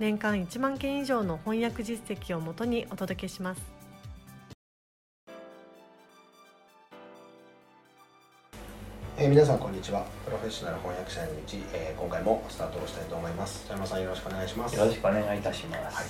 年間1万件以上の翻訳実績をもとにお届けします。えー、皆さんこんにちは。プロフェッショナル翻訳者への道、えー、今回もスタートをしたいと思います。北山さんよろしくお願いします。よろしくお願いいたします、はい。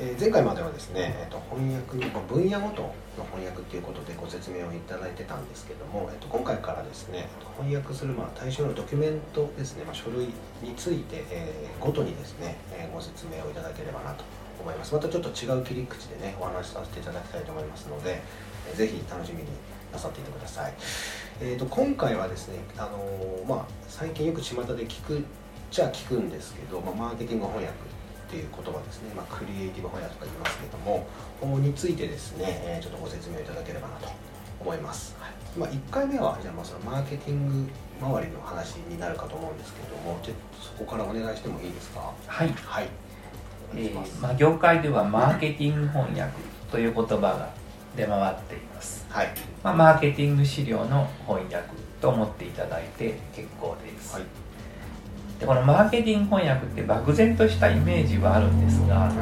えー、前回まではですね、えーと、翻訳の分野ごとの翻訳ということでご説明をいただいてたんですけども、えーと、今回からですね翻訳するまあ対象のドキュメントですね、まあ、書類について、えー、ごとにですね、えー、ご説明をいただければなと思います。またちょっと違う切り口でねお話しさせていただきたいと思いますので、えー、ぜひ楽しみになさっていてください。えーと、今回はですね、あのー、まあ、最近よく巷で聞くじゃ聞くんですけど、まあ、マーケティング翻訳っていう言葉ですね、まあ、クリエイティブ翻訳とか言いますけどもについてですね、えー、ちょっとご説明いただければなと思います、はい。まあ、1回目はじゃあまあそのマーケティング周りの話になるかと思うんですけどもちょっとそこからお願いしてもいいですか？はい、はい。えーまあ、業界ではマーケティング翻訳という言葉が出回っています、はい。まあ、マーケティング資料の翻訳と思っていただいて結構です、はい、でこのマーケティング翻訳って漠然としたイメージはあるんですが、はい、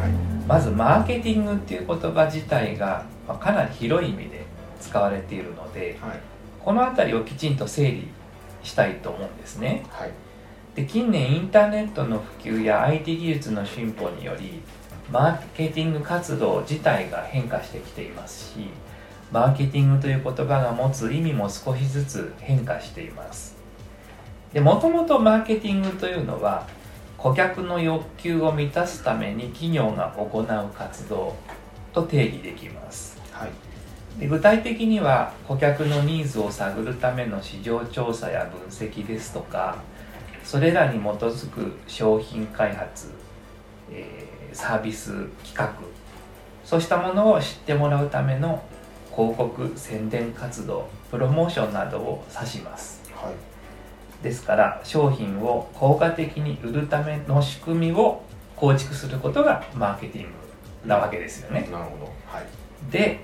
まずマーケティングっていう言葉自体がかなり広い意味で使われているので、はい、この辺りをきちんと整理したいと思うんですね、はい、で近年インターネットの普及や IT 技術の進歩によりマーケティング活動自体が変化してきていますしマーケティングという言葉が持つ意味も少しずつ変化しています。でもともとマーケティングというのは顧客の欲求を満たすために企業が行う活動と定義できます、はい、で具体的には顧客のニーズを探るための市場調査や分析ですとかそれらに基づく商品開発、えー、サービス企画。そうしたものを知ってもらうための広告宣伝活動プロモーションなどを指します、はい、ですから商品を効果的に売るための仕組みを構築することがマーケティングなわけですよね、なるほど、はい、で、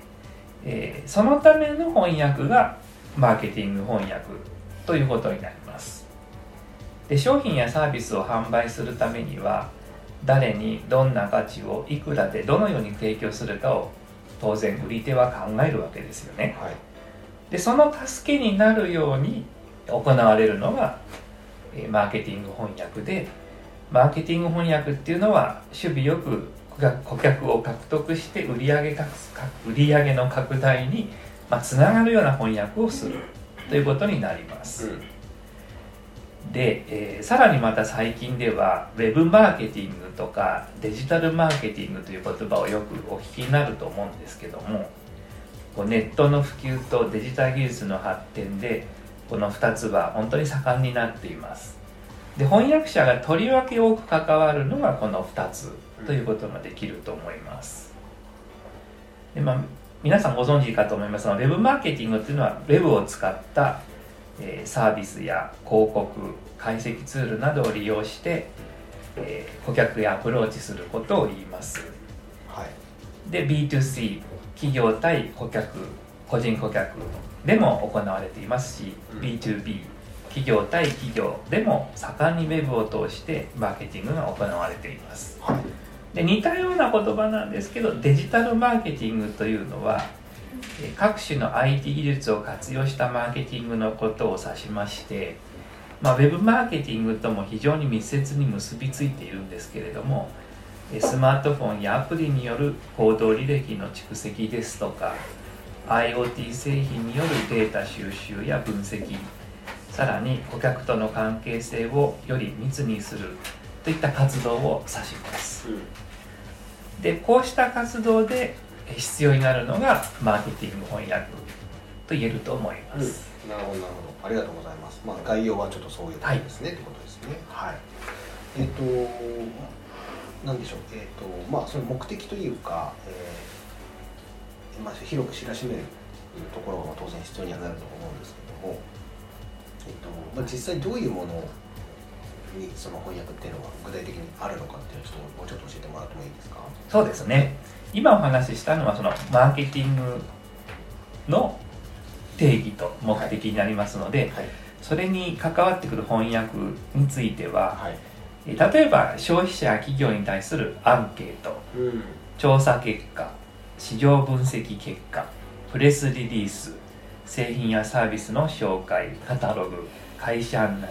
えー、そのための翻訳がマーケティング翻訳ということになります。で商品やサービスを販売するためには誰にどんな価値をいくらでどのように提供するかを当然売り手は考えるわけですよね、はい、でその助けになるように行われるのがマーケティング翻訳でマーケティング翻訳っていうのは守備よく顧客を獲得して売上売上の拡大につながるような翻訳をするということになります、うんで、えー、さらにまた最近ではウェブマーケティングとかデジタルマーケティングという言葉をよくお聞きになると思うんですけどもこうネットの普及とデジタル技術の発展でこの2つは本当に盛んになっています。で翻訳者がとりわけ多く関わるのがこの2つということができると思います。で、まあ、皆さんご存知かと思いますがウェブマーケティングっていうのはウェブを使ったえサービスや広告解析ツールなどを利用して、え顧客へアプローチすることを言います、はい、で B2C 企業対顧客個人顧客でも行われていますし、うん、B2B 企業対企業でも盛んにウェブを通してマーケティングが行われています、はい、で似たような言葉なんですけどデジタルマーケティングというのは各種の IT 技術を活用したマーケティングのことを指しまして、まあ、ウェブマーケティングとも非常に密接に結びついているんですけれどもスマートフォンやアプリによる行動履歴の蓄積ですとか IoT 製品によるデータ収集や分析さらに顧客との関係性をより密にするといった活動を指します、でこうした活動で必要になるのがマーケティング翻訳と言えると思います、うん、なるほどなるほど。ありがとうございます。まあ概要はちょっとそういうことですね、はい、ってことですね。はい。えっ、となんでしょう、えーとまあ、その目的というか、えーまあ、広く知らしめるところが当然必要にはなると思うんですけども、えーとまあ、実際どういうものにその翻訳っていうのが具体的にあるのかっていうのをちょっともうちょっと教えてもらってもいいですか？そうですね。今お話ししたのはそのマーケティングの定義と目的になりますので、はい。はい、それに関わってくる翻訳については、はい、例えば消費者や企業に対するアンケート、うん、調査結果市場分析結果プレスリリース製品やサービスの紹介カタログ会社案内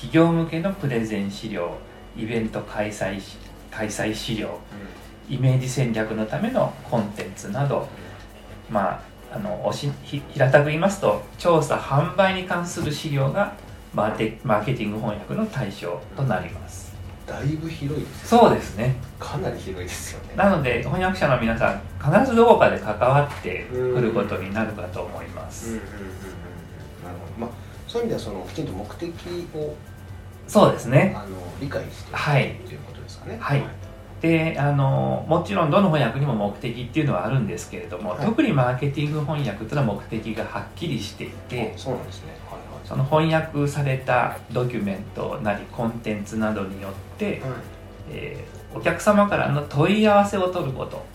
企業向けのプレゼン資料イベント開催開催資料、うん、イメージ戦略のためのコンテンツなど、まああのおし平たく言いますと調査販売に関する資料がマーテマーケティング翻訳の対象となります。だいぶ広いですね。そうですね。かなり広いですよね。なので翻訳者の皆さん必ずどこかで関わってくることになるかと思います。なるほど。まあそういう意味ではそのきちんと目的をそうですね。あの理解してはい。ということですかね。はい、はいであのもちろんどの翻訳にも目的っていうのはあるんですけれども、はい、特にマーケティング翻訳というのは目的がはっきりしていてそうなんですね、はいはい、その翻訳されたドキュメントなりコンテンツなどによって、はい、えー、お客様からの問い合わせを取ること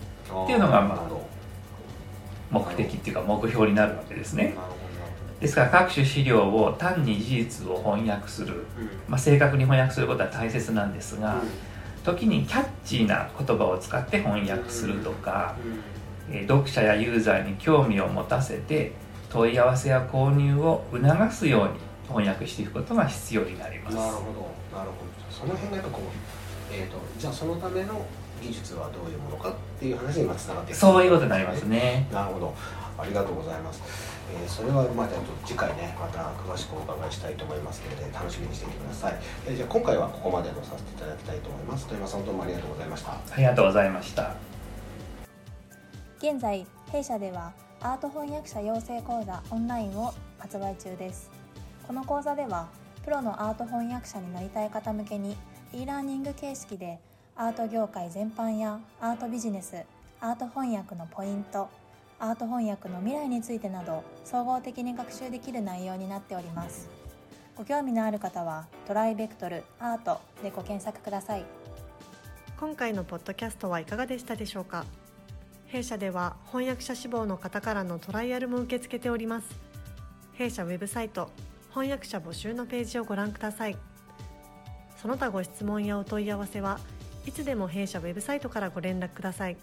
っていうのが、まあ、目的っていうか目標になるわけですね。ですから各種資料を単に事実を翻訳する、うん、まあ、正確に翻訳することは大切なんですが、うん。時にキャッチーな言葉を使って翻訳するとか、え読者やユーザーに興味を持たせて問い合わせや購入を促すように翻訳していくことが必要になります。なるほど。なるほど。その辺がやっぱこう、えーと、じゃあそのための技術はどういうものかっていう話に今つながっていく、そういうことになりますね。なるほど。ありがとうございますえー、それはまあじゃあ次回ねまた詳しくお伺いしたいと思いますので楽しみにしていてください、えー、じゃあ今回はここまでのさせていただきたいと思います。富山さんどうもありがとうございました。ありがとうございました。現在弊社ではアート翻訳者養成講座オンラインを発売中です。この講座ではプロのアート翻訳者になりたい方向けに e ラーニング形式でアート業界全般やアートビジネスアート翻訳のポイントアート翻訳の未来についてなど総合的に学習できる内容になっております。ご興味のある方はトライベクトルアートでご検索ください。今回のポッドキャストはいかがでしたでしょうか？弊社では翻訳者志望の方からのトライアルも受け付けております。弊社ウェブサイト翻訳者募集のページをご覧ください。その他ご質問やお問い合わせはいつでも弊社ウェブサイトからご連絡ください。